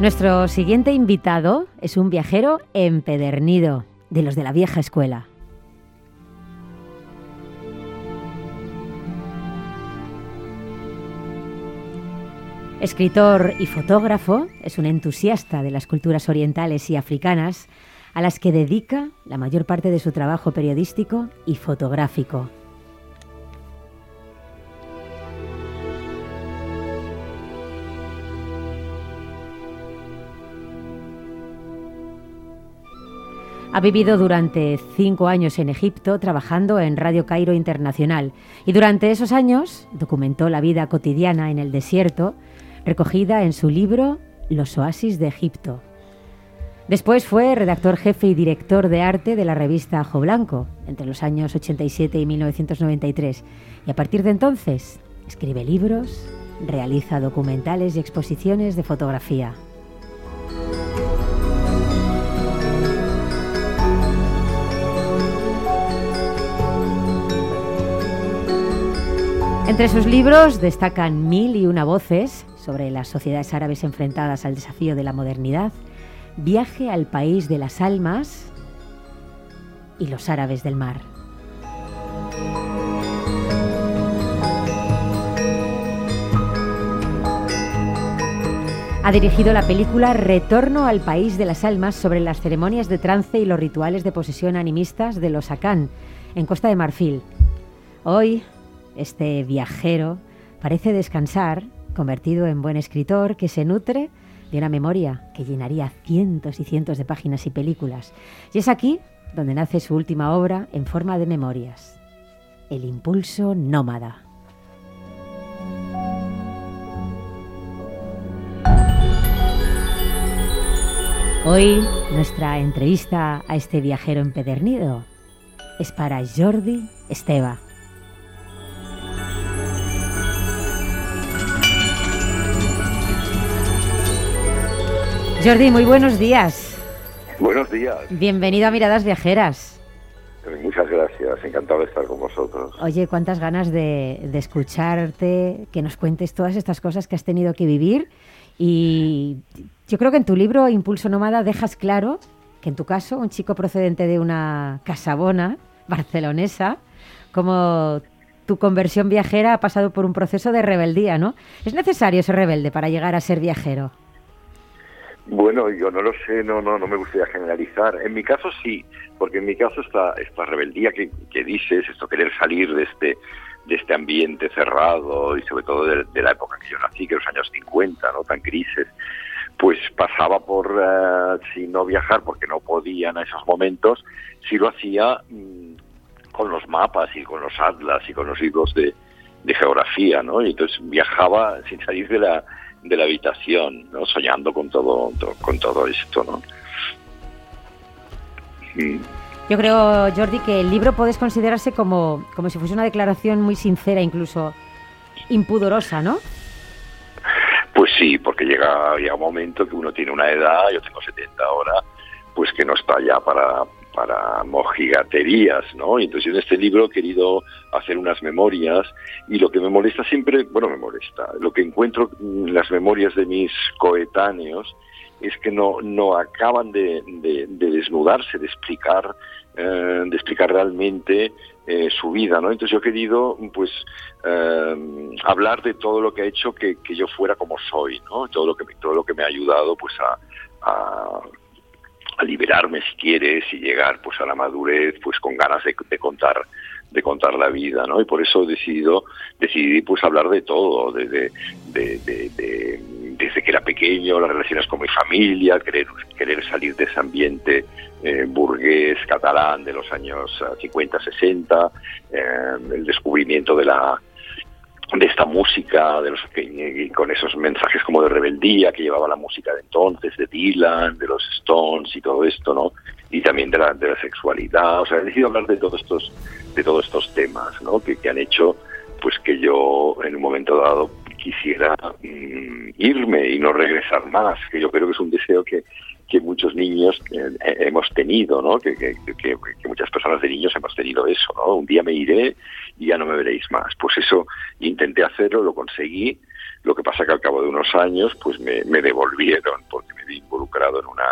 Nuestro siguiente invitado es un viajero empedernido, de los de la vieja escuela. Escritor y fotógrafo, es un entusiasta de las culturas orientales y africanas, a las que dedica la mayor parte de su trabajo periodístico y fotográfico. Ha vivido durante cinco años en Egipto trabajando en Radio Cairo Internacional y durante esos años documentó la vida cotidiana en el desierto recogida en su libro Los oasis de Egipto. Después fue redactor jefe y director de arte de la revista Ajo Blanco entre los años 87 y 1993 y a partir de entonces escribe libros, realiza documentales y exposiciones de fotografía. Entre sus libros destacan Mil y una voces sobre las sociedades árabes enfrentadas al desafío de la modernidad, Viaje al país de las almas y los árabes del mar. Ha dirigido la película Retorno al País de las Almas sobre las ceremonias de trance y los rituales de posesión animistas de los Akan, en Costa de Marfil. Hoy este viajero parece descansar, convertido en buen escritor que se nutre de una memoria que llenaría cientos y cientos de páginas y películas. Y es aquí donde nace su última obra en forma de memorias, El impulso nómada. Hoy nuestra entrevista a este viajero empedernido es para Jordi Esteba. Jordi, muy buenos días. Buenos días. Bienvenido a Miradas Viajeras. Muchas gracias, encantado de estar con vosotros. Oye, cuántas ganas de, escucharte, que nos cuentes todas estas cosas que has tenido que vivir. Y yo creo que en tu libro Impulso Nómada dejas claro que en tu caso, un chico procedente de una casabona barcelonesa, como tu conversión viajera ha pasado por un proceso de rebeldía, ¿no? ¿Es necesario ser rebelde para llegar a ser viajero? Bueno, yo no lo sé, no, no, no me gustaría generalizar. En mi caso sí, porque en mi caso esta, esta rebeldía que, dices, esto querer salir de este, de este ambiente cerrado y sobre todo de, la época que yo nací, que los años 50, ¿no? Tan grises, pues pasaba por, uh, si no viajar, porque no podían a esos momentos, si lo hacía mm, con los mapas y con los atlas y con los libros de, de geografía, ¿no? Y entonces viajaba sin salir de la de la habitación, ¿no? soñando con todo, con todo esto. ¿no? Yo creo, Jordi, que el libro puedes considerarse como, como si fuese una declaración muy sincera, incluso impudorosa, ¿no? Pues sí, porque llega, llega un momento que uno tiene una edad, yo tengo 70 ahora, pues que no está ya para, para mojigaterías, ¿no? Y entonces en este libro he querido hacer unas memorias y lo que me molesta siempre, bueno, me molesta, lo que encuentro en las memorias de mis coetáneos es que no, no acaban de, desnudarse, de explicar, eh, de explicar realmente eh, su vida, ¿no? Entonces yo he querido, pues, eh, hablar de todo lo que ha hecho que, yo fuera como soy, ¿no? Todo lo que, todo lo que me ha ayudado, pues, a a liberarme si quieres y llegar pues a la madurez pues con ganas de, contar de contar la vida no y por eso he decidido decidí pues hablar de todo de, de, desde que era pequeño las relaciones con mi familia querer querer salir de ese ambiente eh, burgués catalán de los años 50 eh, 60 eh, el descubrimiento de la de esta música, de los con esos mensajes como de rebeldía que llevaba la música de entonces, de Dylan, de los Stones y todo esto, ¿no? Y también de la, de la sexualidad. O sea, he decidido hablar de todos estos, de todos estos temas, ¿no? Que, que han hecho, pues que yo en un momento dado quisiera mm, irme y no regresar más, que yo creo que es un deseo que, que muchos niños eh, hemos tenido, ¿no? Que, muchas personas de niños hemos tenido eso, ¿no? Un día me iré y ya no me veréis más. Pues eso intenté hacerlo, lo conseguí, Lo que pasa que al cabo de unos años, pues me, devolvieron porque me vi involucrado en una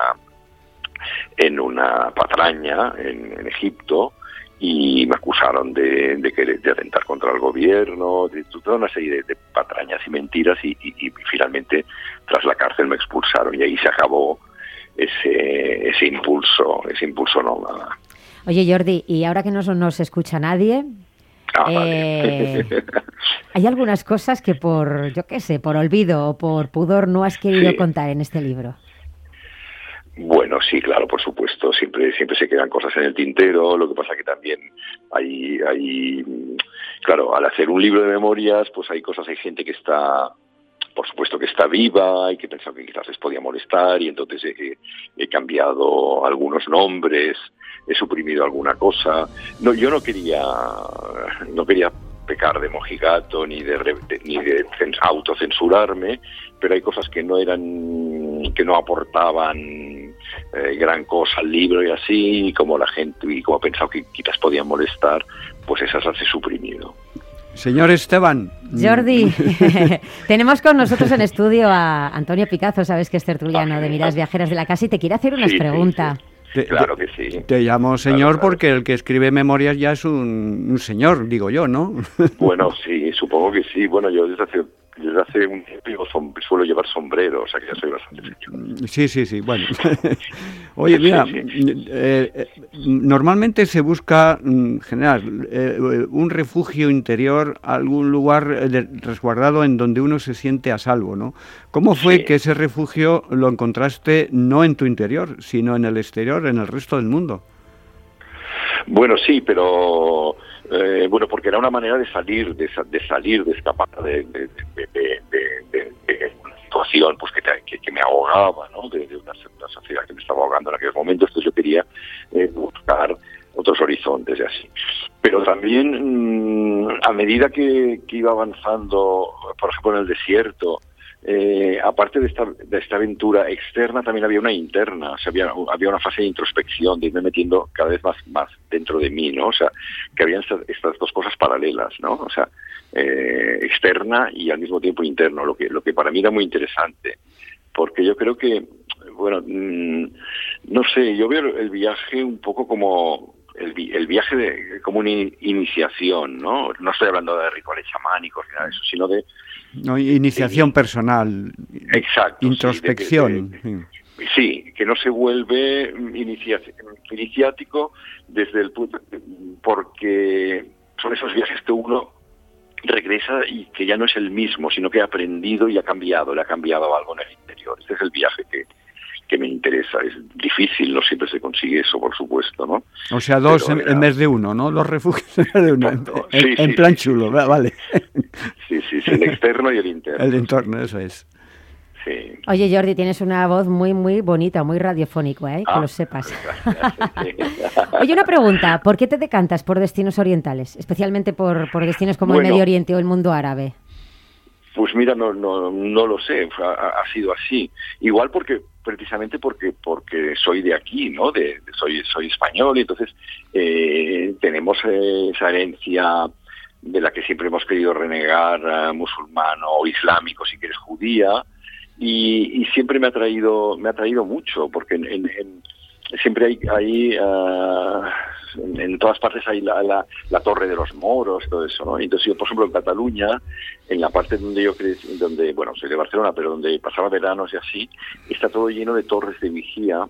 en una patraña en, Egipto y me acusaron de, de, atentar contra el gobierno, de toda una serie de, patrañas y mentiras y, finalmente tras la cárcel me expulsaron y ahí se acabó ese, ese impulso, ese impulso nómada. Oye Jordi, y ahora que no nos escucha nadie, Ah, eh, hay algunas cosas que por, yo qué sé, por olvido o por pudor no has querido contar en este libro. Bueno, sí, claro, por supuesto. Siempre, siempre se quedan cosas en el tintero. Lo que pasa que también hay, hay, claro, al hacer un libro de memorias, pues hay cosas, hay gente que está, por supuesto que está viva y que pensaba que quizás les podía molestar y entonces he cambiado algunos nombres he suprimido alguna cosa. No, yo no quería, no quería pecar de mojigato ni de, ni de autocensurarme, pero hay cosas que no eran, que no aportaban eh, gran cosa al libro y así, como la gente, y como he pensado que quizás podían molestar, pues esas las he suprimido. Señor Esteban. Jordi, tenemos con nosotros en estudio a Antonio Picazo, sabes que es tertuliano de Miras Viajeras de la Casa y te quiere hacer unas preguntas. claro que sí. Te llamo señor porque el que escribe memorias ya es un, un, señor, digo yo, ¿no? Bueno, sí, supongo que sí. Bueno, yo desde hace desde hace un tiempo suelo llevar sombrero, o sea que ya soy bastante señor. Sí, sí, sí, bueno. Oye, mira, eh, eh, normalmente se busca, en mm, general, eh, un refugio interior, algún lugar resguardado en donde uno se siente a salvo, ¿no? ¿Cómo fue que ese refugio lo encontraste no en tu interior, sino en el exterior, en el resto del mundo? Bueno, sí, pero eh, bueno, porque era una manera de salir, de, salir, de escapar de, de, una situación pues que, que, me ahogaba, ¿no? De, una, sociedad que me estaba ahogando en aquel momento. Entonces yo quería eh, buscar otros horizontes y así. Pero también mm, a medida que, que iba avanzando, por ejemplo en el desierto, eh, aparte de esta, de esta aventura externa, también había una interna, o sea, había, una fase de introspección, de irme metiendo cada vez más, dentro de mí, ¿no? O sea, que habían estas, dos cosas paralelas, ¿no? O sea, eh, externa y al mismo tiempo interno, lo que, lo que para mí era muy interesante, porque yo creo que, bueno, mm, no sé, yo veo el viaje un poco como el, el, viaje de, como una iniciación, ¿no? No estoy hablando de rituales chamánicos ni nada de eso, sino de no, iniciación personal. Exacto. Introspección. Sí, que no se vuelve iniciático desde el punto, porque son esos viajes que uno regresa y que ya no es el mismo, sino que ha aprendido y ha cambiado, le ha cambiado algo en el interior. Este es el viaje que, que me interesa. Es difícil, no siempre se consigue eso, por supuesto, ¿no? O sea, dos en, vez de uno, ¿no? Los refugios en vez de uno. En, plan chulo, vale. Sí, sí, sí, el externo y el interno. El entorno, eso es. Sí. Oye, Jordi, tienes una voz muy, muy bonita, muy radiofónico, ¿eh? que ah, lo sepas. Oye, una pregunta. ¿Por qué te decantas por destinos orientales? Especialmente por, por destinos como el Medio Oriente o el mundo árabe. Pues mira, no, no, no lo sé, ha, sido así. Igual porque precisamente porque porque soy de aquí, ¿no? De, soy soy español y entonces eh, tenemos eh, esa herencia de la que siempre hemos querido renegar, uh, musulmano o islámico, si quieres judía, y, siempre me ha traído me ha traído mucho porque en, siempre hay, hay ah, en, todas partes hay la, torre de los moros, todo eso, ¿no? Entonces yo, por ejemplo, en Cataluña, en la parte donde yo crecí, donde, bueno, soy de Barcelona, pero donde pasaba veranos y así, está todo lleno de torres de vigía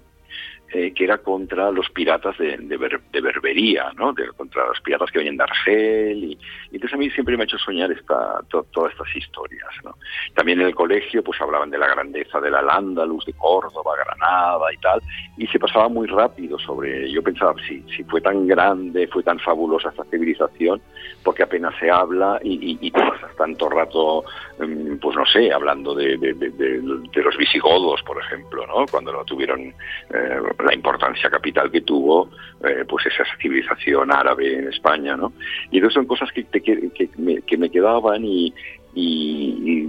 eh, que era contra los piratas de, de, Berbería, ¿no? De, contra los piratas que venían de Argel. Y, entonces a mí siempre me ha hecho soñar esta, todas estas historias, ¿no? También en el colegio pues hablaban de la grandeza de la Lándalus, de Córdoba, Granada y tal, y se pasaba muy rápido sobre... Yo pensaba, si, si fue tan grande, fue tan fabulosa esta civilización, porque apenas se habla y, y, pasas tanto rato, mm, pues no sé, hablando de, de, los visigodos, por ejemplo, ¿no? Cuando lo tuvieron... Eh, la importancia capital que tuvo eh, pues esa civilización árabe en España, ¿no? Y entonces son cosas que, que, me, que me, quedaban y, y,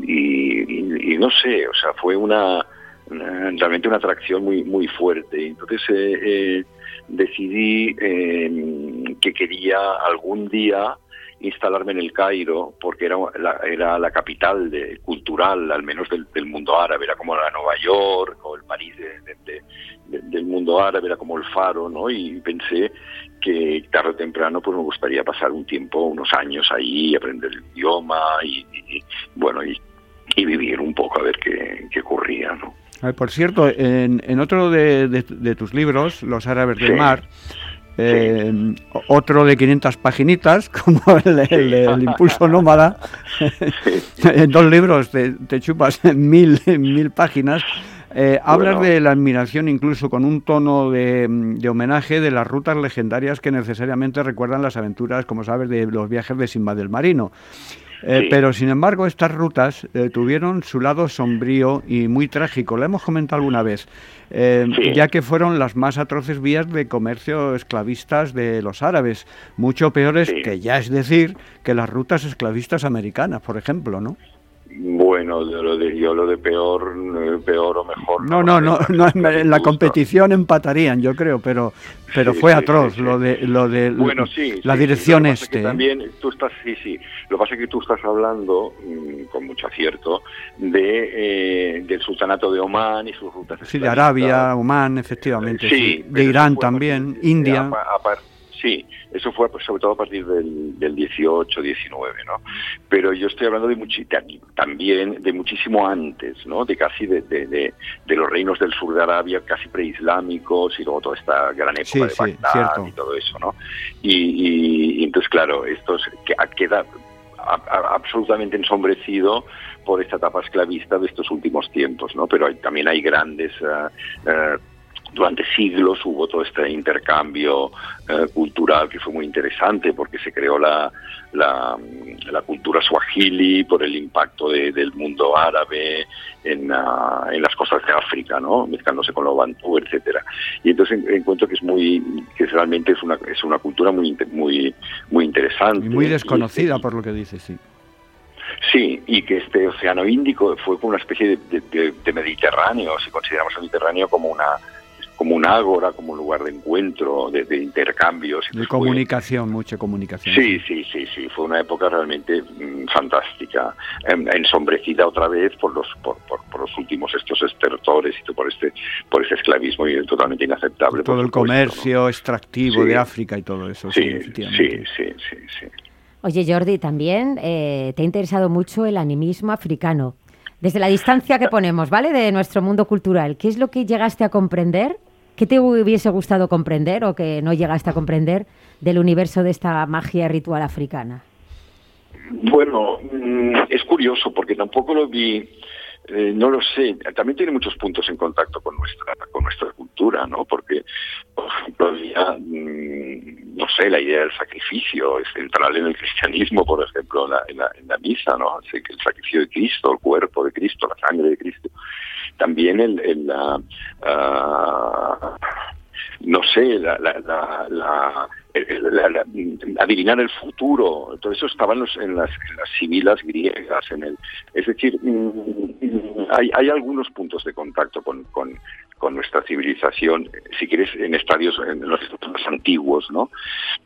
no sé, o sea, fue una, realmente una atracción muy muy fuerte. Entonces eh, eh, decidí que quería algún día instalarme en el Cairo porque era la, era la capital de, cultural, al menos del, mundo árabe, era como la Nueva York o el París del mundo árabe, era como el faro, ¿no? Y pensé que tarde o temprano pues me gustaría pasar un tiempo, unos años ahí, aprender el idioma y, bueno, y, vivir un poco a ver qué, qué ocurría, ¿no? Por cierto, en, en otro de, tus libros, Los Árabes del Mar, eh, otro de 500 paginitas, como el, Impulso Nómada, en dos libros te, chupas mil, mil páginas. Eh, hablas de la admiración incluso con un tono de, de, homenaje de las rutas legendarias que necesariamente recuerdan las aventuras, como sabes, de los viajes de Simba del Marino. Eh, pero sin embargo, estas rutas eh, tuvieron su lado sombrío y muy trágico. Lo hemos comentado alguna vez, eh, ya que fueron las más atroces vías de comercio esclavistas de los árabes, mucho peores que ya es decir que las rutas esclavistas americanas, por ejemplo, ¿no? Bueno, lo de, yo lo de peor, eh, peor o mejor. No, no, no, no, en la competición empatarían, yo creo, pero, pero fue atroz lo de, lo de bueno, sí, la dirección este. ¿eh? También tú estás, sí, sí. Lo que pasa es que tú estás hablando mm, con mucho acierto de eh, del sultanato de Omán y sus rutas. Sí, de Arabia, Omán, efectivamente. Sí, de Irán también, India. Sí, eso fue pues, sobre todo a partir del, del 18, 19, ¿no? Pero yo estoy hablando de también de muchísimo antes, ¿no? De casi de, de, los reinos del sur de Arabia, casi preislámicos, y luego toda esta gran época de Bagdad y todo eso, ¿no? Y, entonces, claro, esto queda absolutamente ensombrecido por esta etapa esclavista de estos últimos tiempos, ¿no? Pero también hay grandes uh, durante siglos hubo todo este intercambio eh, cultural que fue muy interesante porque se creó la, la, cultura swahili por el impacto del mundo árabe en, ah, en, las costas de África, ¿no? mezclándose con lo bantú, etcétera. Y entonces encuentro que es muy que realmente es una es una cultura muy muy muy interesante y muy desconocida por lo que dices, sí. Sí, y que este Océano Índico fue como una especie de, de Mediterráneo, si consideramos el Mediterráneo como una como un ágora, como un lugar de encuentro, de, intercambios. De comunicación, mucha comunicación. Sí, sí, sí, sí, fue una época realmente mm, fantástica, em, ensombrecida otra vez por los por, por, los últimos estos estertores y por este por ese esclavismo y totalmente inaceptable. Todo el comercio extractivo de África y todo eso. Sí, sí, sí, sí, sí, Oye, Jordi, también eh, te ha interesado mucho el animismo africano. Desde la distancia que ponemos, ¿vale? De nuestro mundo cultural, ¿qué es lo que llegaste a comprender ¿Qué te hubiese gustado comprender o que no llegaste a comprender del universo de esta magia ritual africana? Bueno, mm, es curioso porque tampoco lo vi, eh, no lo sé. También tiene muchos puntos en contacto con nuestra con nuestra cultura, ¿no? Porque, por ejemplo, había, mm, no sé, la idea del sacrificio es central en el cristianismo, por ejemplo, en la, en la, misa, ¿no? el sacrificio de Cristo, el cuerpo de Cristo, la sangre de Cristo también el, la, ah, no sé, la, la, adivinar el futuro, todo eso estaba en, en, las, civilas griegas, en el, es decir, mm, hay, hay algunos puntos de contacto con, con, con nuestra civilización, si quieres, en estadios, en los estadios más antiguos, ¿no?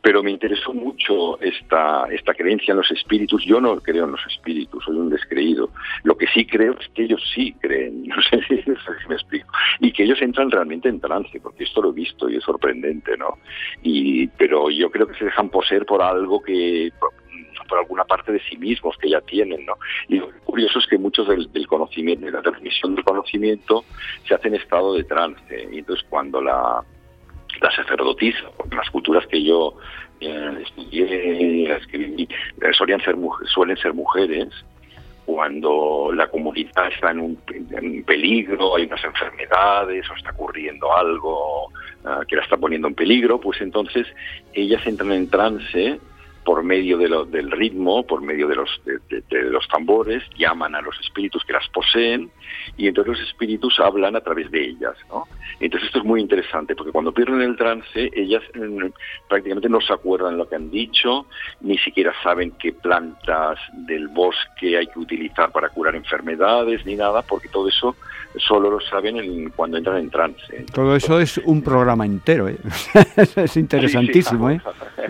Pero me interesó mucho esta, esta creencia en los espíritus. Yo no creo en los espíritus, soy un descreído. Lo que sí creo es que ellos sí creen, no sé si me explico, y que ellos entran realmente en trance, porque esto lo he visto y es sorprendente, ¿no? Y, pero yo creo que se dejan poseer por algo que por alguna parte de sí mismos que ya tienen, ¿no? Y lo curioso es que muchos del, conocimiento, de la transmisión del conocimiento, se hace en estado de trance. Y entonces cuando la, la sacerdotisa, las culturas que yo eh, estudié, escribí, eh, solían ser, suelen ser mujeres, cuando la comunidad está en un, en peligro, hay unas enfermedades o está ocurriendo algo uh, que la está poniendo en peligro, pues entonces ellas entran en trance por medio de lo, del ritmo, por medio de los, de, los tambores, llaman a los espíritus que las poseen y entonces los espíritus hablan a través de ellas. ¿no? Entonces esto es muy interesante porque cuando pierden el trance ellas mm, prácticamente no se acuerdan lo que han dicho, ni siquiera saben qué plantas del bosque hay que utilizar para curar enfermedades ni nada porque todo eso solo lo saben cuando entran en trance. Todo eso es un programa entero, ¿eh? es interesantísimo. ¿eh?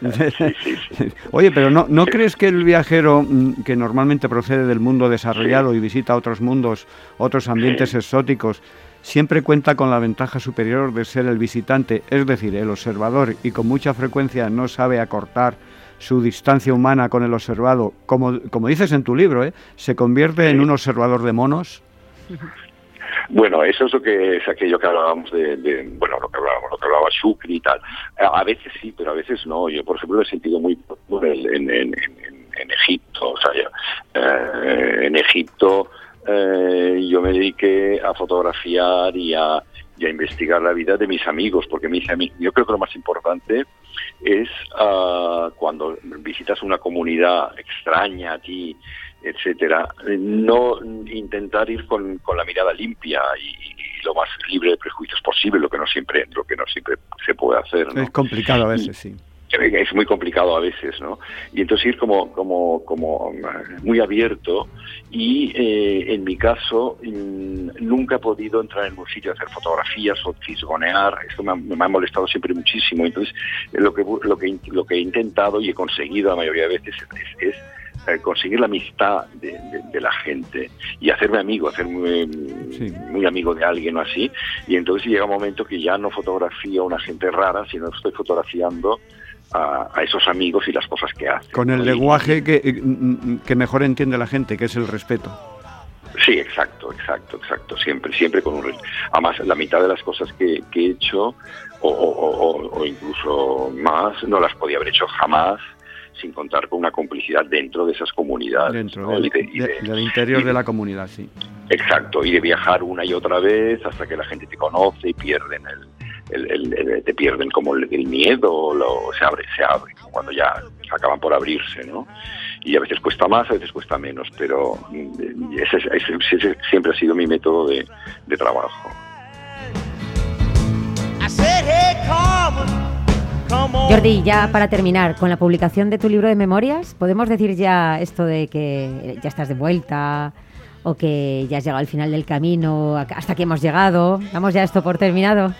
Oye, pero ¿no, ¿no crees que el viajero mm, que normalmente procede del mundo desarrollado y visita otros mundos, otros ambientes exóticos, siempre cuenta con la ventaja superior de ser el visitante, es decir, el observador, y con mucha frecuencia no sabe acortar su distancia humana con el observado, como, como dices en tu libro, ¿eh? se convierte en un observador de monos. Bueno, eso es lo que es aquello que hablábamos de, bueno, lo que hablábamos, lo que hablaba Shukri y tal. A, veces sí, pero a veces no. Yo, por ejemplo, lo he sentido muy en, en, en, Egipto. O sea, eh, en Egipto eh, yo me dediqué a fotografiar y a, y a, investigar la vida de mis amigos, porque mis amigos, yo creo que lo más importante es uh, cuando visitas una comunidad extraña a ti, etcétera, no intentar ir con, con la mirada limpia y, lo más libre de prejuicios posible, lo que no siempre, lo que no siempre se puede hacer. Es complicado a veces, sí es muy complicado a veces, ¿no? Y entonces ir como, como, como muy abierto y eh, en mi caso mm, nunca he podido entrar en un sitio a hacer fotografías o fisgonear, esto me ha, molestado siempre muchísimo, entonces lo que, lo, que, lo que he intentado y he conseguido la mayoría de veces es, eh, conseguir la amistad de, la gente y hacerme amigo, hacerme muy amigo de alguien o así, y entonces llega un momento que ya no fotografío a una gente rara, sino estoy fotografiando a, esos amigos y las cosas que hacen. Con el lenguaje que, eh, mm, que mejor entiende la gente, que es el respeto. Sí, exacto, exacto, exacto. Siempre, siempre con un. Además, la mitad de las cosas que, he hecho, o, incluso más, no las podía haber hecho jamás sin contar con una complicidad dentro de esas comunidades. Dentro del, interior de la comunidad, sí. Exacto, y de viajar una y otra vez hasta que la gente te conoce y pierden el, el, te pierden como el, miedo, lo, se abre, se abre, cuando ya acaban por abrirse, ¿no? Y a veces cuesta más, a veces cuesta menos, pero mm, ese, siempre ha sido mi método de, de trabajo. Jordi, ya para terminar, con la publicación de tu libro de memorias, ¿podemos decir ya esto de que ya estás de vuelta o que ya has llegado al final del camino, hasta que hemos llegado? ¿Damos ya esto por terminado?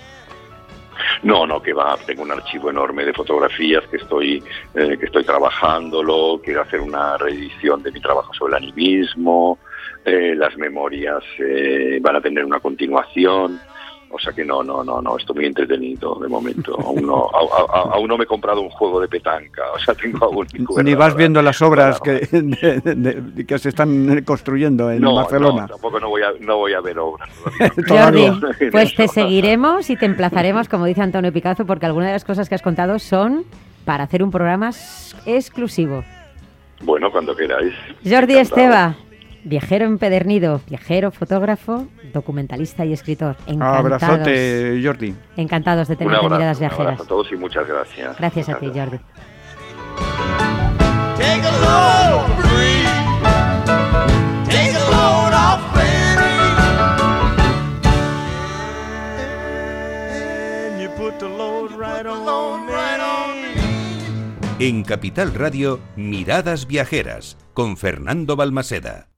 No, no, que va, tengo un archivo enorme de fotografías que estoy, eh, que estoy trabajándolo, quiero hacer una reedición de mi trabajo sobre el animismo, eh, las memorias eh, van a tener una continuación. O sea que no, no, no, no, estoy muy entretenido de momento. Aún no, aún no me he comprado un juego de petanca, o sea, tengo aún... Ni vas viendo las obras que, que se están construyendo en Barcelona. No, tampoco no voy a, no voy a ver obras. Jordi, pues te seguiremos y te emplazaremos, como dice Antonio Picazo, porque algunas de las cosas que has contado son para hacer un programa exclusivo. Bueno, cuando queráis. Jordi Esteba, Viajero empedernido, viajero, fotógrafo, documentalista y escritor. Encantados. Abrazote, Jordi. Encantados de tener miradas viajeras. Un abrazo a todos y muchas gracias. Gracias a ti, Jordi. En Capital Radio, Miradas Viajeras, con Fernando Balmaseda.